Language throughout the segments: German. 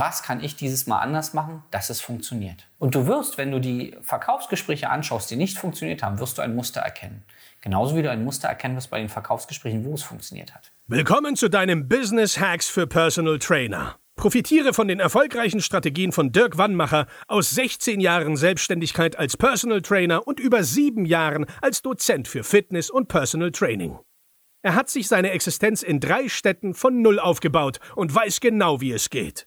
was kann ich dieses Mal anders machen, dass es funktioniert. Und du wirst, wenn du die Verkaufsgespräche anschaust, die nicht funktioniert haben, wirst du ein Muster erkennen. Genauso wie du ein Muster erkennen wirst bei den Verkaufsgesprächen, wo es funktioniert hat. Willkommen zu deinem Business Hacks für Personal Trainer. Profitiere von den erfolgreichen Strategien von Dirk Wannmacher aus 16 Jahren Selbstständigkeit als Personal Trainer und über sieben Jahren als Dozent für Fitness und Personal Training. Er hat sich seine Existenz in drei Städten von Null aufgebaut und weiß genau, wie es geht.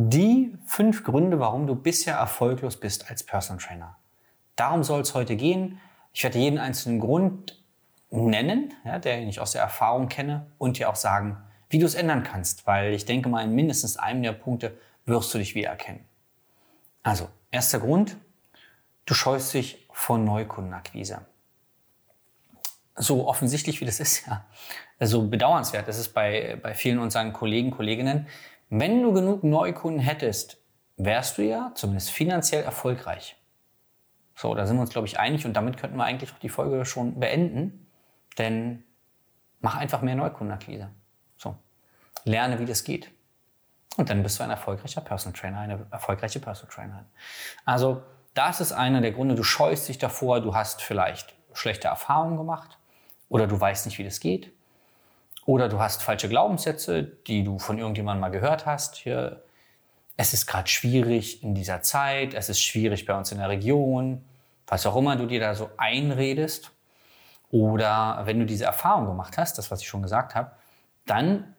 Die fünf Gründe, warum du bisher erfolglos bist als Personal Trainer. Darum soll es heute gehen. Ich werde jeden einzelnen Grund nennen, ja, der ich aus der Erfahrung kenne und dir auch sagen, wie du es ändern kannst, weil ich denke mal, in mindestens einem der Punkte wirst du dich wiedererkennen. Also, erster Grund, du scheust dich vor Neukundenakquise. So offensichtlich wie das ist, ja, so bedauernswert ist es bei, bei vielen unserer Kollegen, Kolleginnen, wenn du genug Neukunden hättest, wärst du ja zumindest finanziell erfolgreich. So, da sind wir uns, glaube ich, einig und damit könnten wir eigentlich auch die Folge schon beenden, denn mach einfach mehr Neukundenakquise. So, lerne, wie das geht. Und dann bist du ein erfolgreicher Personal Trainer, eine erfolgreiche Personal Trainerin. Also, das ist einer der Gründe, du scheust dich davor, du hast vielleicht schlechte Erfahrungen gemacht oder du weißt nicht, wie das geht oder du hast falsche Glaubenssätze, die du von irgendjemandem mal gehört hast. Hier, es ist gerade schwierig in dieser Zeit, es ist schwierig bei uns in der Region, was auch immer du dir da so einredest. Oder wenn du diese Erfahrung gemacht hast, das, was ich schon gesagt habe, dann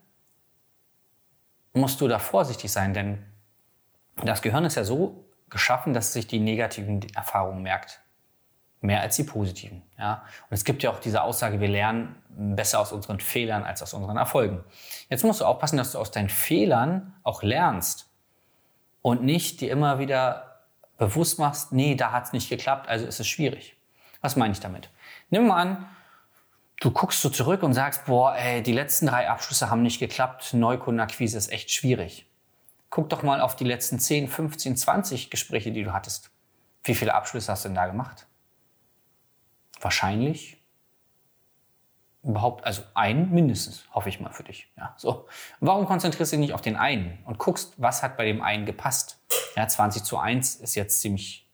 musst du da vorsichtig sein, denn das Gehirn ist ja so geschaffen, dass es sich die negativen Erfahrungen merkt mehr als die positiven. Ja? Und es gibt ja auch diese Aussage, wir lernen besser aus unseren Fehlern als aus unseren Erfolgen. Jetzt musst du aufpassen, dass du aus deinen Fehlern auch lernst und nicht dir immer wieder bewusst machst, nee, da hat es nicht geklappt, also ist es schwierig. Was meine ich damit? Nimm mal an, du guckst so zurück und sagst, boah, ey, die letzten drei Abschlüsse haben nicht geklappt, Neukundenakquise ist echt schwierig. Guck doch mal auf die letzten 10, 15, 20 Gespräche, die du hattest. Wie viele Abschlüsse hast du denn da gemacht? Wahrscheinlich überhaupt, also einen mindestens, hoffe ich mal für dich. Ja, so. Warum konzentrierst du dich nicht auf den einen und guckst, was hat bei dem einen gepasst? Ja, 20 zu 1 ist jetzt ziemlich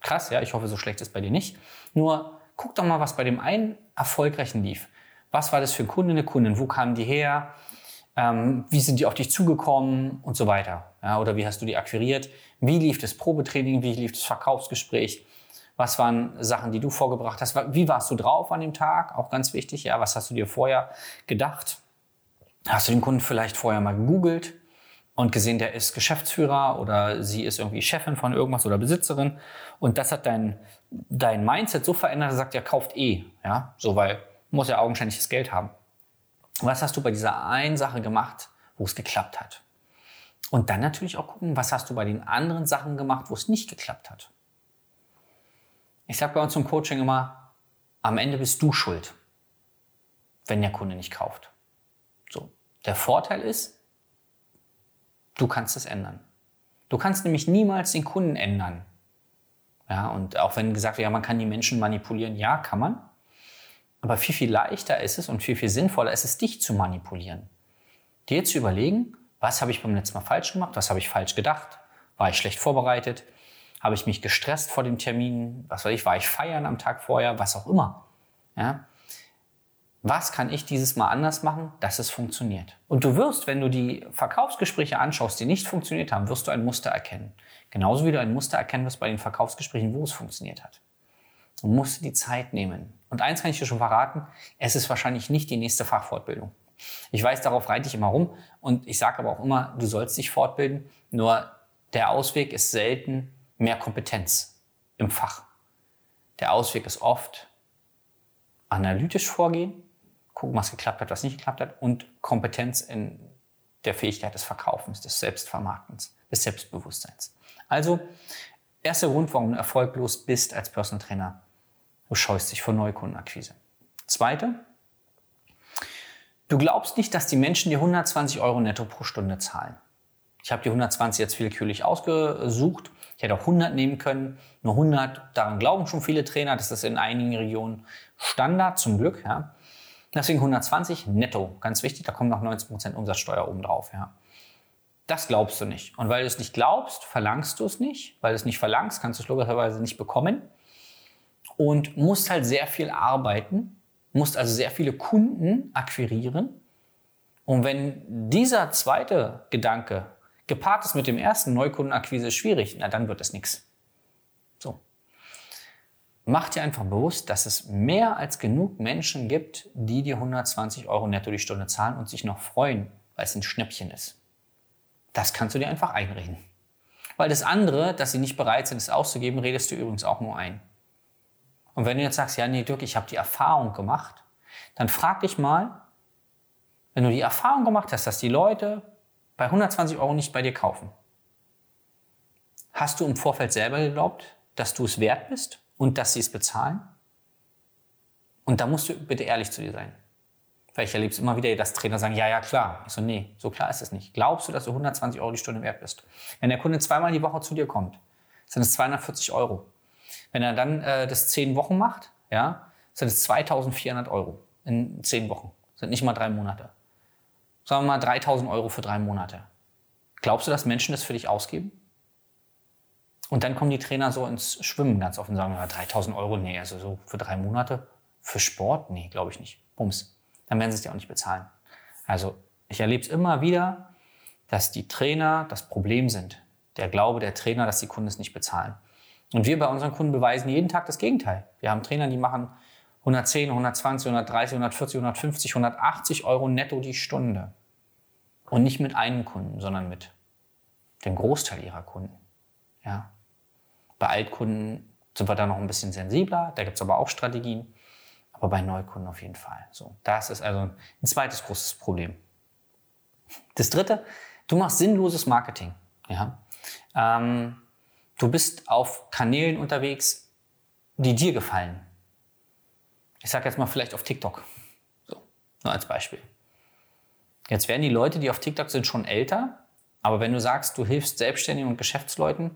krass, ja, ich hoffe, so schlecht ist bei dir nicht. Nur guck doch mal, was bei dem einen erfolgreichen lief. Was war das für ein Kunde, eine Kundin? Wo kamen die her? Ähm, wie sind die auf dich zugekommen und so weiter? Ja, oder wie hast du die akquiriert? Wie lief das Probetraining? Wie lief das Verkaufsgespräch? Was waren Sachen, die du vorgebracht hast? Wie warst du drauf an dem Tag? Auch ganz wichtig. Ja, was hast du dir vorher gedacht? Hast du den Kunden vielleicht vorher mal gegoogelt und gesehen, der ist Geschäftsführer oder sie ist irgendwie Chefin von irgendwas oder Besitzerin und das hat dein, dein Mindset so verändert, dass er sagt, ja, kauft eh. Ja, so, weil muss ja augenscheinlich das Geld haben. Was hast du bei dieser einen Sache gemacht, wo es geklappt hat? Und dann natürlich auch gucken, was hast du bei den anderen Sachen gemacht, wo es nicht geklappt hat. Ich sage bei uns im Coaching immer, am Ende bist du schuld, wenn der Kunde nicht kauft. So. Der Vorteil ist, du kannst es ändern. Du kannst nämlich niemals den Kunden ändern. Ja, und auch wenn gesagt wird, ja, man kann die Menschen manipulieren, ja, kann man. Aber viel, viel leichter ist es und viel, viel sinnvoller ist es, dich zu manipulieren. Dir zu überlegen, was habe ich beim letzten Mal falsch gemacht, was habe ich falsch gedacht, war ich schlecht vorbereitet, habe ich mich gestresst vor dem Termin? Was weiß ich, war ich feiern am Tag vorher? Was auch immer. Ja? Was kann ich dieses Mal anders machen, dass es funktioniert? Und du wirst, wenn du die Verkaufsgespräche anschaust, die nicht funktioniert haben, wirst du ein Muster erkennen. Genauso wie du ein Muster erkennen wirst bei den Verkaufsgesprächen, wo es funktioniert hat. Du musst die Zeit nehmen. Und eins kann ich dir schon verraten, es ist wahrscheinlich nicht die nächste Fachfortbildung. Ich weiß, darauf reite ich immer rum und ich sage aber auch immer, du sollst dich fortbilden, nur der Ausweg ist selten mehr Kompetenz im Fach. Der Ausweg ist oft analytisch vorgehen, gucken, was geklappt hat, was nicht geklappt hat und Kompetenz in der Fähigkeit des Verkaufens, des Selbstvermarktens, des Selbstbewusstseins. Also Erster Grund, warum du erfolglos bist als Personal Trainer. Du scheust dich vor Neukundenakquise. Zweite, du glaubst nicht, dass die Menschen dir 120 Euro netto pro Stunde zahlen. Ich habe die 120 jetzt willkürlich ausgesucht. Ich hätte auch 100 nehmen können. Nur 100, daran glauben schon viele Trainer. Das ist in einigen Regionen Standard, zum Glück. Ja. Deswegen 120 netto, ganz wichtig. Da kommt noch 19% Umsatzsteuer oben drauf. Ja. Das glaubst du nicht. Und weil du es nicht glaubst, verlangst du es nicht. Weil du es nicht verlangst, kannst du es logischerweise nicht bekommen. Und musst halt sehr viel arbeiten, musst also sehr viele Kunden akquirieren. Und wenn dieser zweite Gedanke gepaart ist mit dem ersten Neukundenakquise schwierig, na dann wird es nichts. So. Mach dir einfach bewusst, dass es mehr als genug Menschen gibt, die dir 120 Euro netto die Stunde zahlen und sich noch freuen, weil es ein Schnäppchen ist. Das kannst du dir einfach einreden. Weil das andere, dass sie nicht bereit sind, es auszugeben, redest du übrigens auch nur ein. Und wenn du jetzt sagst, ja, nee, Dirk, ich habe die Erfahrung gemacht, dann frag dich mal, wenn du die Erfahrung gemacht hast, dass die Leute bei 120 Euro nicht bei dir kaufen, hast du im Vorfeld selber geglaubt, dass du es wert bist und dass sie es bezahlen? Und da musst du bitte ehrlich zu dir sein. Weil ich erlebe es immer wieder, dass Trainer sagen, ja, ja, klar. Ich so, nee, so klar ist es nicht. Glaubst du, dass du 120 Euro die Stunde wert bist? Wenn der Kunde zweimal die Woche zu dir kommt, sind es 240 Euro. Wenn er dann äh, das zehn Wochen macht, ja, sind es 2400 Euro in zehn Wochen. Sind nicht mal drei Monate. Sagen wir mal 3000 Euro für drei Monate. Glaubst du, dass Menschen das für dich ausgeben? Und dann kommen die Trainer so ins Schwimmen ganz offen und sagen, ja, 3000 Euro, nee, also so für drei Monate. Für Sport? Nee, glaube ich nicht. Bums dann werden sie es dir auch nicht bezahlen. Also ich erlebe es immer wieder, dass die Trainer das Problem sind. Der Glaube der Trainer, dass die Kunden es nicht bezahlen. Und wir bei unseren Kunden beweisen jeden Tag das Gegenteil. Wir haben Trainer, die machen 110, 120, 130, 140, 150, 180 Euro netto die Stunde. Und nicht mit einem Kunden, sondern mit dem Großteil ihrer Kunden. Ja. Bei Altkunden sind wir da noch ein bisschen sensibler, da gibt es aber auch Strategien aber bei Neukunden auf jeden Fall. So, das ist also ein zweites großes Problem. Das dritte, du machst sinnloses Marketing. Ja? Ähm, du bist auf Kanälen unterwegs, die dir gefallen. Ich sage jetzt mal vielleicht auf TikTok. So, nur als Beispiel. Jetzt werden die Leute, die auf TikTok sind, schon älter. Aber wenn du sagst, du hilfst Selbstständigen und Geschäftsleuten,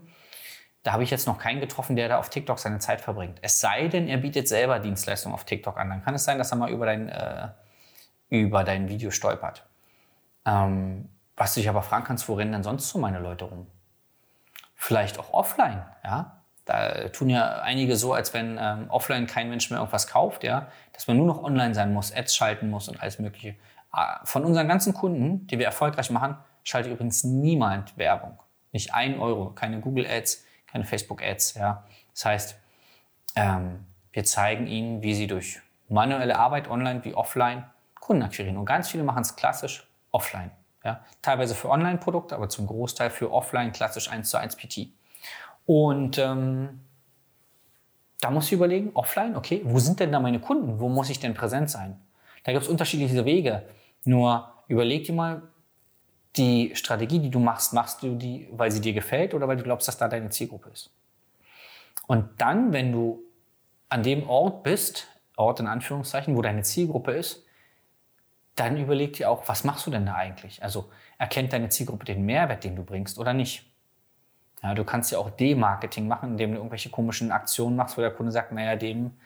da habe ich jetzt noch keinen getroffen, der da auf TikTok seine Zeit verbringt. Es sei denn, er bietet selber Dienstleistungen auf TikTok an. Dann kann es sein, dass er mal über dein, äh, über dein Video stolpert. Ähm, was du dich aber fragen kannst, wo rennen denn sonst so meine Leute rum? Vielleicht auch offline, ja. Da tun ja einige so, als wenn ähm, offline kein Mensch mehr irgendwas kauft, ja. Dass man nur noch online sein muss, Ads schalten muss und alles Mögliche. Ah, von unseren ganzen Kunden, die wir erfolgreich machen, schaltet übrigens niemand Werbung. Nicht ein Euro, keine Google Ads, keine Facebook-Ads. Ja. Das heißt, ähm, wir zeigen ihnen, wie sie durch manuelle Arbeit online wie offline Kunden akquirieren. Und ganz viele machen es klassisch offline. Ja. Teilweise für Online-Produkte, aber zum Großteil für offline klassisch 1 zu 1 PT. Und ähm, da muss ich überlegen, offline, okay, wo sind denn da meine Kunden? Wo muss ich denn präsent sein? Da gibt es unterschiedliche Wege. Nur überleg dir mal, die Strategie, die du machst, machst du die, weil sie dir gefällt oder weil du glaubst, dass da deine Zielgruppe ist. Und dann, wenn du an dem Ort bist, Ort in Anführungszeichen, wo deine Zielgruppe ist, dann überleg dir auch, was machst du denn da eigentlich? Also erkennt deine Zielgruppe den Mehrwert, den du bringst oder nicht? Ja, du kannst ja auch D-Marketing machen, indem du irgendwelche komischen Aktionen machst, wo der Kunde sagt, naja, dem,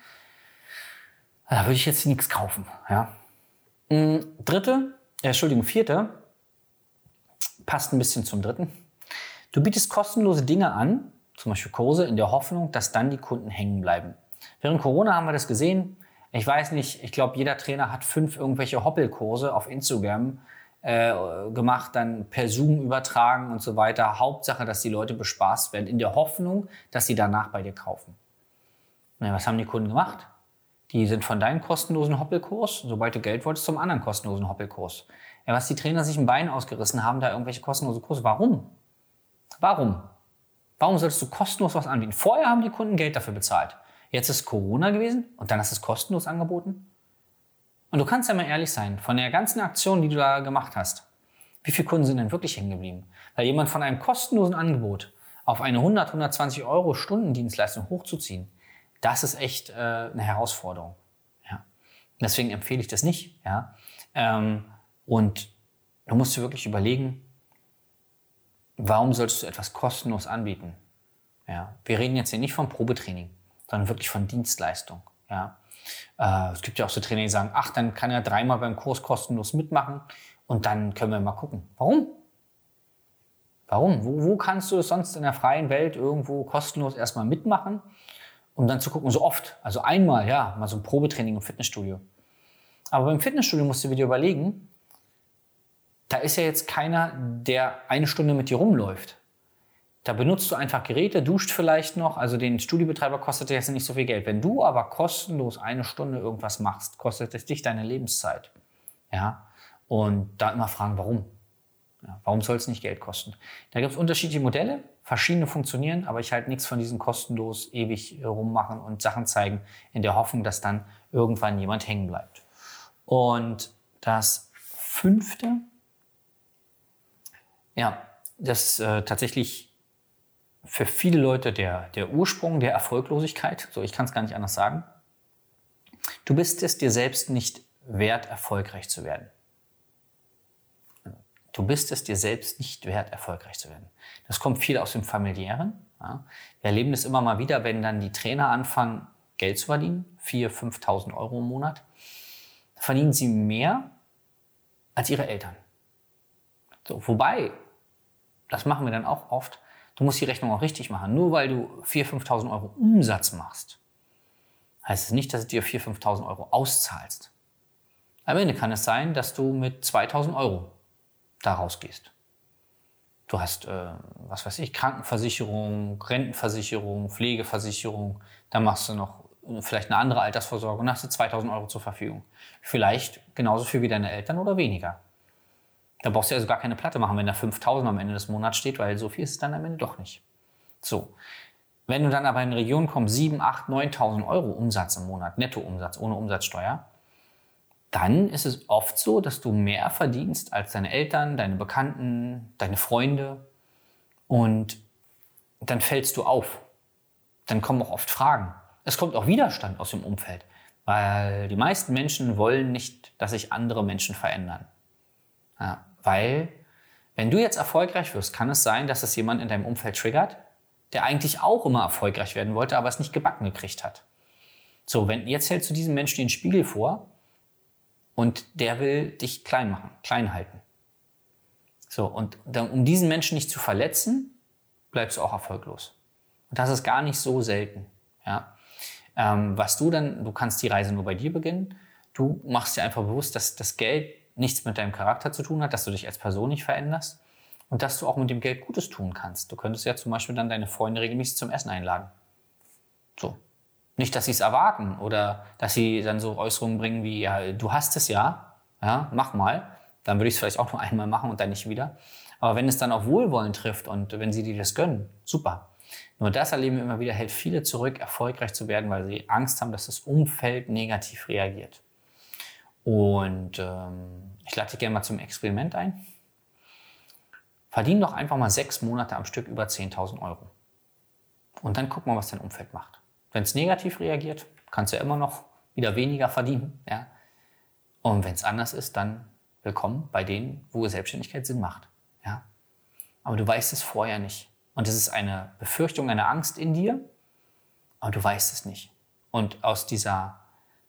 da würde ich jetzt nichts kaufen. Ja. Mm, dritte, äh, Entschuldigung, vierte, passt ein bisschen zum dritten. Du bietest kostenlose Dinge an, zum Beispiel Kurse, in der Hoffnung, dass dann die Kunden hängen bleiben. Während Corona haben wir das gesehen. Ich weiß nicht, ich glaube, jeder Trainer hat fünf irgendwelche Hoppelkurse auf Instagram äh, gemacht, dann per Zoom übertragen und so weiter. Hauptsache, dass die Leute bespaßt werden, in der Hoffnung, dass sie danach bei dir kaufen. Na, was haben die Kunden gemacht? Die sind von deinem kostenlosen Hoppelkurs, sobald du Geld wolltest, zum anderen kostenlosen Hoppelkurs. Ja, was die Trainer sich ein Bein ausgerissen haben, da irgendwelche kostenlose Kurse. Warum? Warum? Warum solltest du kostenlos was anbieten? Vorher haben die Kunden Geld dafür bezahlt. Jetzt ist Corona gewesen und dann hast du es kostenlos angeboten. Und du kannst ja mal ehrlich sein, von der ganzen Aktion, die du da gemacht hast, wie viele Kunden sind denn wirklich hängen geblieben? Weil jemand von einem kostenlosen Angebot auf eine 100, 120 Euro Stundendienstleistung hochzuziehen, das ist echt äh, eine Herausforderung. Ja. Deswegen empfehle ich das nicht. Ja. Ähm, und du musst dir wirklich überlegen, warum solltest du etwas kostenlos anbieten? Ja. Wir reden jetzt hier nicht vom Probetraining, sondern wirklich von Dienstleistung. Ja. Äh, es gibt ja auch so Trainer, die sagen, ach, dann kann er dreimal beim Kurs kostenlos mitmachen und dann können wir mal gucken. Warum? Warum? Wo, wo kannst du es sonst in der freien Welt irgendwo kostenlos erstmal mitmachen, um dann zu gucken, so oft, also einmal, ja, mal so ein Probetraining im Fitnessstudio. Aber beim Fitnessstudio musst du dir überlegen, da ist ja jetzt keiner, der eine Stunde mit dir rumläuft. Da benutzt du einfach Geräte, duscht vielleicht noch. Also den Studiobetreiber kostet jetzt nicht so viel Geld. Wenn du aber kostenlos eine Stunde irgendwas machst, kostet es dich deine Lebenszeit. Ja. Und da immer fragen, warum? Ja, warum soll es nicht Geld kosten? Da gibt es unterschiedliche Modelle, verschiedene funktionieren, aber ich halte nichts von diesen kostenlos ewig rummachen und Sachen zeigen, in der Hoffnung, dass dann irgendwann jemand hängen bleibt. Und das fünfte, ja, das äh, tatsächlich für viele Leute der, der Ursprung der Erfolglosigkeit. So, ich kann es gar nicht anders sagen. Du bist es dir selbst nicht wert, erfolgreich zu werden. Du bist es dir selbst nicht wert, erfolgreich zu werden. Das kommt viel aus dem Familiären. Ja. Wir erleben das immer mal wieder, wenn dann die Trainer anfangen, Geld zu verdienen, 4.000, 5.000 Euro im Monat, verdienen sie mehr als ihre Eltern. So, wobei, das machen wir dann auch oft, Du musst die Rechnung auch richtig machen. Nur weil du 4.000, 5.000 Euro Umsatz machst, heißt es nicht, dass du dir 4.000, 5.000 Euro auszahlst. Am Ende kann es sein, dass du mit 2.000 Euro da rausgehst. Du hast, äh, was weiß ich, Krankenversicherung, Rentenversicherung, Pflegeversicherung, dann machst du noch vielleicht eine andere Altersvorsorge und hast du 2000 Euro zur Verfügung. Vielleicht genauso viel wie deine Eltern oder weniger. Da brauchst du also gar keine Platte machen, wenn da 5000 am Ende des Monats steht, weil so viel ist es dann am Ende doch nicht. So. Wenn du dann aber in eine Region kommst, 7, 8, 9.000 Euro Umsatz im Monat, Nettoumsatz, ohne Umsatzsteuer, dann ist es oft so, dass du mehr verdienst als deine Eltern, deine Bekannten, deine Freunde. Und dann fällst du auf. Dann kommen auch oft Fragen. Es kommt auch Widerstand aus dem Umfeld, weil die meisten Menschen wollen nicht, dass sich andere Menschen verändern. Ja. Weil, wenn du jetzt erfolgreich wirst, kann es sein, dass es jemand in deinem Umfeld triggert, der eigentlich auch immer erfolgreich werden wollte, aber es nicht gebacken gekriegt hat. So, wenn jetzt hältst du diesem Menschen den Spiegel vor und der will dich klein machen, klein halten. So, und dann, um diesen Menschen nicht zu verletzen, bleibst du auch erfolglos. Und das ist gar nicht so selten. Ja. Ähm, was du dann, du kannst die Reise nur bei dir beginnen. Du machst dir einfach bewusst, dass das Geld nichts mit deinem Charakter zu tun hat, dass du dich als Person nicht veränderst und dass du auch mit dem Geld Gutes tun kannst. Du könntest ja zum Beispiel dann deine Freunde regelmäßig zum Essen einladen. So. Nicht, dass sie es erwarten oder dass sie dann so Äußerungen bringen wie, ja, du hast es ja, ja, mach mal. Dann würde ich es vielleicht auch nur einmal machen und dann nicht wieder. Aber wenn es dann auf Wohlwollen trifft und wenn sie dir das gönnen, super. Nur das erleben wir immer wieder, hält viele zurück, erfolgreich zu werden, weil sie Angst haben, dass das Umfeld negativ reagiert. Und ähm, ich lade dich gerne mal zum Experiment ein. Verdien doch einfach mal sechs Monate am Stück über 10.000 Euro. Und dann guck mal, was dein Umfeld macht. Wenn es negativ reagiert, kannst du ja immer noch wieder weniger verdienen. Ja? Und wenn es anders ist, dann willkommen bei denen, wo Selbstständigkeit Sinn macht. Ja? Aber du weißt es vorher nicht. Und es ist eine Befürchtung, eine Angst in dir, aber du weißt es nicht. Und aus dieser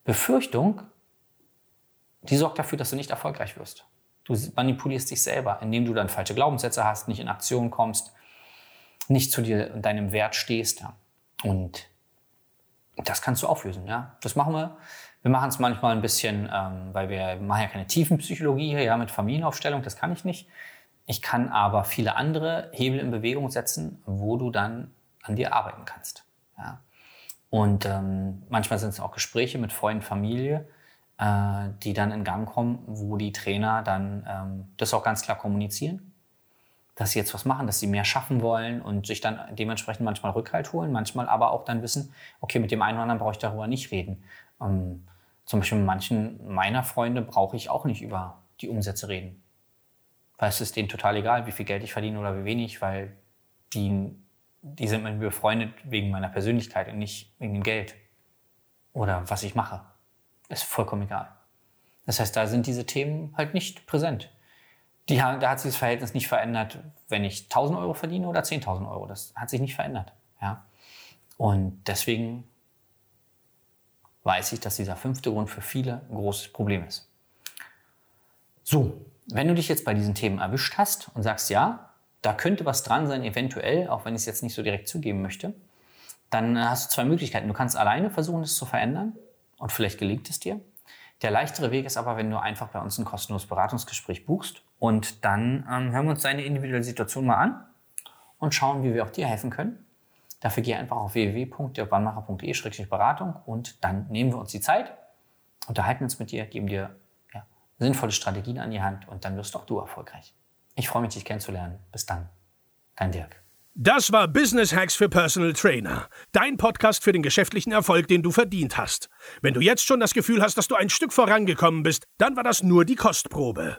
Befürchtung die sorgt dafür, dass du nicht erfolgreich wirst. Du manipulierst dich selber, indem du dann falsche Glaubenssätze hast, nicht in Aktion kommst, nicht zu dir und deinem Wert stehst. Und das kannst du auflösen. Ja. Das machen wir. Wir machen es manchmal ein bisschen, ähm, weil wir machen ja keine Tiefenpsychologie hier, ja, mit Familienaufstellung, das kann ich nicht. Ich kann aber viele andere Hebel in Bewegung setzen, wo du dann an dir arbeiten kannst. Ja. Und ähm, manchmal sind es auch Gespräche mit Freunden, Familie, äh, die dann in Gang kommen, wo die Trainer dann ähm, das auch ganz klar kommunizieren, dass sie jetzt was machen, dass sie mehr schaffen wollen und sich dann dementsprechend manchmal Rückhalt holen, manchmal aber auch dann wissen, okay, mit dem einen oder anderen brauche ich darüber nicht reden. Ähm, zum Beispiel mit manchen meiner Freunde brauche ich auch nicht über die Umsätze reden. Weil es ist denen total egal, wie viel Geld ich verdiene oder wie wenig, weil die die sind mit mir befreundet wegen meiner Persönlichkeit und nicht wegen dem Geld oder was ich mache. Ist vollkommen egal. Das heißt, da sind diese Themen halt nicht präsent. Die, da hat sich das Verhältnis nicht verändert, wenn ich 1000 Euro verdiene oder 10.000 Euro. Das hat sich nicht verändert. Ja? Und deswegen weiß ich, dass dieser fünfte Grund für viele ein großes Problem ist. So, wenn du dich jetzt bei diesen Themen erwischt hast und sagst, ja, da könnte was dran sein, eventuell, auch wenn ich es jetzt nicht so direkt zugeben möchte, dann hast du zwei Möglichkeiten. Du kannst alleine versuchen, es zu verändern und vielleicht gelingt es dir. Der leichtere Weg ist aber, wenn du einfach bei uns ein kostenloses Beratungsgespräch buchst und dann ähm, hören wir uns deine individuelle Situation mal an und schauen, wie wir auch dir helfen können. Dafür geh einfach auf www.dirkwannmacher.de-beratung und dann nehmen wir uns die Zeit, unterhalten uns mit dir, geben dir ja, sinnvolle Strategien an die Hand und dann wirst auch du erfolgreich. Ich freue mich, dich kennenzulernen. Bis dann. Dein Dirk. Das war Business Hacks für Personal Trainer. Dein Podcast für den geschäftlichen Erfolg, den du verdient hast. Wenn du jetzt schon das Gefühl hast, dass du ein Stück vorangekommen bist, dann war das nur die Kostprobe.